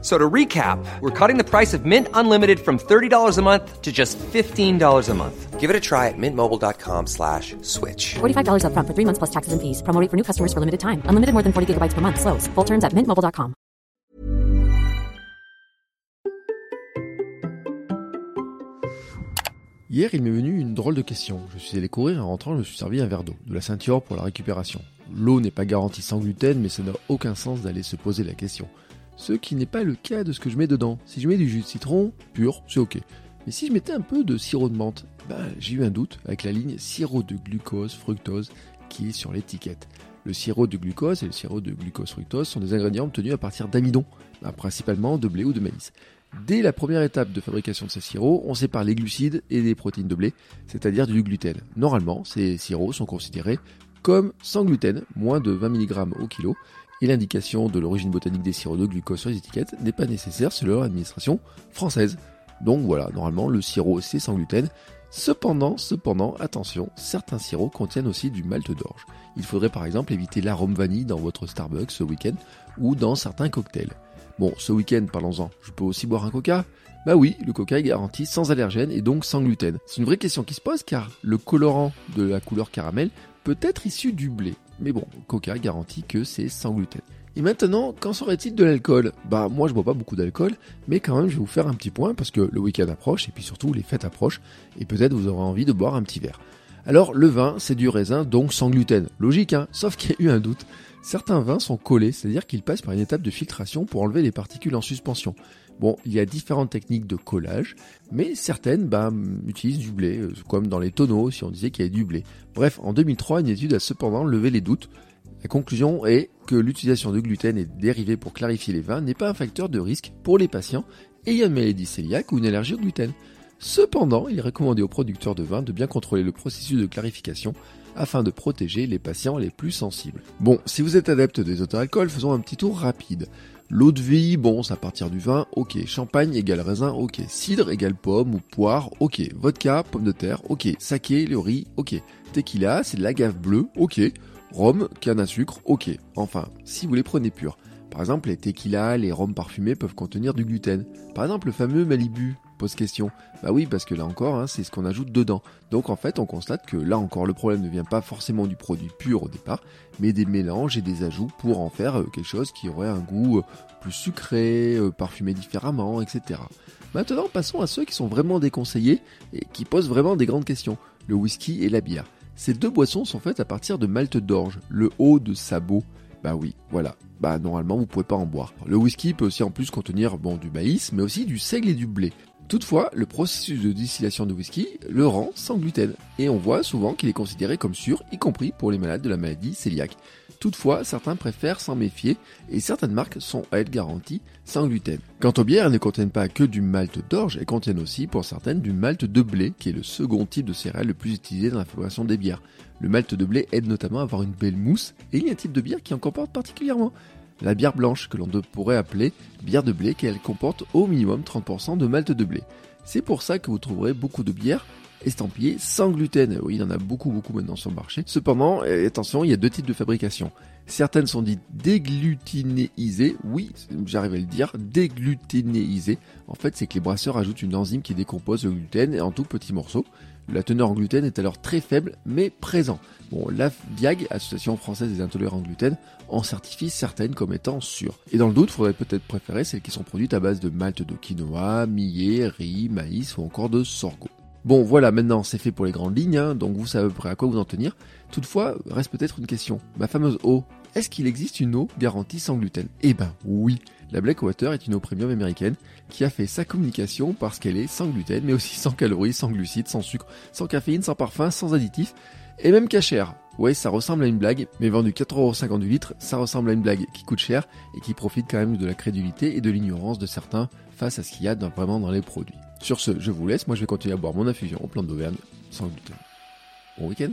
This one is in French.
So to recap, we're cutting the price of Mint Unlimited from $30 a month to just $15 a month. Give it a try at mintmobile.com slash switch. $45 upfront for three months plus taxes and fees. Promo rate for new customers for limited time. Unlimited more than 40 gigabytes per month. Slows. Full terms at mintmobile.com. Hier, il m'est venu une drôle de question. Je suis allé courir et en rentrant, je me suis servi un verre d'eau, de la ceinture pour la récupération. L'eau n'est pas garantie sans gluten, mais ça n'a aucun sens d'aller se poser la question. Ce qui n'est pas le cas de ce que je mets dedans. Si je mets du jus de citron pur, c'est ok. Mais si je mettais un peu de sirop de menthe, ben, j'ai eu un doute avec la ligne sirop de glucose, fructose qui est sur l'étiquette. Le sirop de glucose et le sirop de glucose fructose sont des ingrédients obtenus à partir d'amidon, ben, principalement de blé ou de maïs. Dès la première étape de fabrication de ces sirops, on sépare les glucides et les protéines de blé, c'est-à-dire du gluten. Normalement, ces sirops sont considérés comme sans gluten, moins de 20 mg au kilo, et l'indication de l'origine botanique des sirops de glucose sur les étiquettes n'est pas nécessaire selon l'administration française. Donc voilà, normalement le sirop c'est sans gluten. Cependant, cependant, attention, certains sirops contiennent aussi du malt d'orge. Il faudrait par exemple éviter l'arôme vanille dans votre Starbucks ce week-end ou dans certains cocktails. Bon, ce week-end, parlons-en, je peux aussi boire un coca? Bah oui, le coca est garanti sans allergène et donc sans gluten. C'est une vraie question qui se pose car le colorant de la couleur caramel peut être issu du blé. Mais bon, coca garantit que c'est sans gluten. Et maintenant, qu'en serait-il de l'alcool? Bah moi je bois pas beaucoup d'alcool, mais quand même je vais vous faire un petit point parce que le week-end approche et puis surtout les fêtes approchent et peut-être vous aurez envie de boire un petit verre. Alors le vin c'est du raisin donc sans gluten. Logique hein, sauf qu'il y a eu un doute. Certains vins sont collés, c'est-à-dire qu'ils passent par une étape de filtration pour enlever les particules en suspension. Bon, il y a différentes techniques de collage, mais certaines bah, utilisent du blé, euh, comme dans les tonneaux si on disait qu'il y avait du blé. Bref, en 2003, une étude a cependant levé les doutes. La conclusion est que l'utilisation de gluten et dérivés pour clarifier les vins n'est pas un facteur de risque pour les patients ayant une maladie cœliaque ou une allergie au gluten. Cependant, il est recommandé aux producteurs de vins de bien contrôler le processus de clarification afin de protéger les patients les plus sensibles. Bon, si vous êtes adepte des auto-alcools, faisons un petit tour rapide. L'eau de vie, bon, ça à partir du vin, ok. Champagne égale raisin, ok. Cidre égale pomme ou poire, ok. Vodka, pomme de terre, ok. Saké, le riz, ok. Tequila, c'est de l'agave bleue, ok. Rhum, canne à sucre, ok. Enfin, si vous les prenez purs. Par exemple, les tequila, les rhums parfumés peuvent contenir du gluten. Par exemple, le fameux Malibu, pose question. Bah oui, parce que là encore, hein, c'est ce qu'on ajoute dedans. Donc en fait, on constate que là encore, le problème ne vient pas forcément du produit pur au départ, mais des mélanges et des ajouts pour en faire euh, quelque chose qui aurait un goût euh, plus sucré, euh, parfumé différemment, etc. Maintenant, passons à ceux qui sont vraiment déconseillés et qui posent vraiment des grandes questions. Le whisky et la bière. Ces deux boissons sont faites à partir de malt d'orge, le haut de sabot. Bah oui, voilà. Bah normalement vous pouvez pas en boire. Le whisky peut aussi en plus contenir bon du maïs, mais aussi du seigle et du blé. Toutefois, le processus de distillation de whisky le rend sans gluten, et on voit souvent qu'il est considéré comme sûr, y compris pour les malades de la maladie cœliaque. Toutefois, certains préfèrent s'en méfier, et certaines marques sont à être garanties sans gluten. Quant aux bières, elles ne contiennent pas que du malt d'orge, elles contiennent aussi, pour certaines, du malt de blé, qui est le second type de céréales le plus utilisé dans la fabrication des bières. Le malt de blé aide notamment à avoir une belle mousse, et il y a un type de bière qui en comporte particulièrement la bière blanche que l'on pourrait appeler bière de blé car elle comporte au minimum 30% de malt de blé. C'est pour ça que vous trouverez beaucoup de bières estampillées sans gluten. Oui, il y en a beaucoup beaucoup maintenant sur le marché. Cependant, euh, attention, il y a deux types de fabrication. Certaines sont dites déglutinéisées. Oui, j'arrive à le dire, déglutinéisées. En fait, c'est que les brasseurs ajoutent une enzyme qui décompose le gluten en tout petits morceaux. La teneur en gluten est alors très faible mais présent. Bon, la DIAG, Association française des intolérants au gluten, en certifie certaines comme étant sûres. Et dans le doute, il faudrait peut-être préférer celles qui sont produites à base de malt de quinoa, millet, riz, maïs ou encore de sorgho. Bon, voilà, maintenant c'est fait pour les grandes lignes, hein, donc vous savez à peu près à quoi vous en tenir. Toutefois, reste peut-être une question. Ma fameuse eau, est-ce qu'il existe une eau garantie sans gluten? Eh ben oui. La Blackwater est une eau premium américaine qui a fait sa communication parce qu'elle est sans gluten, mais aussi sans calories, sans glucides, sans sucre, sans caféine, sans parfum, sans additifs, et même cachère. Ouais, ça ressemble à une blague, mais vendu 4,50€ du litre, ça ressemble à une blague qui coûte cher et qui profite quand même de la crédulité et de l'ignorance de certains face à ce qu'il y a vraiment dans les produits. Sur ce, je vous laisse, moi je vais continuer à boire mon infusion aux plantes d'Auvergne sans gluten. Bon week-end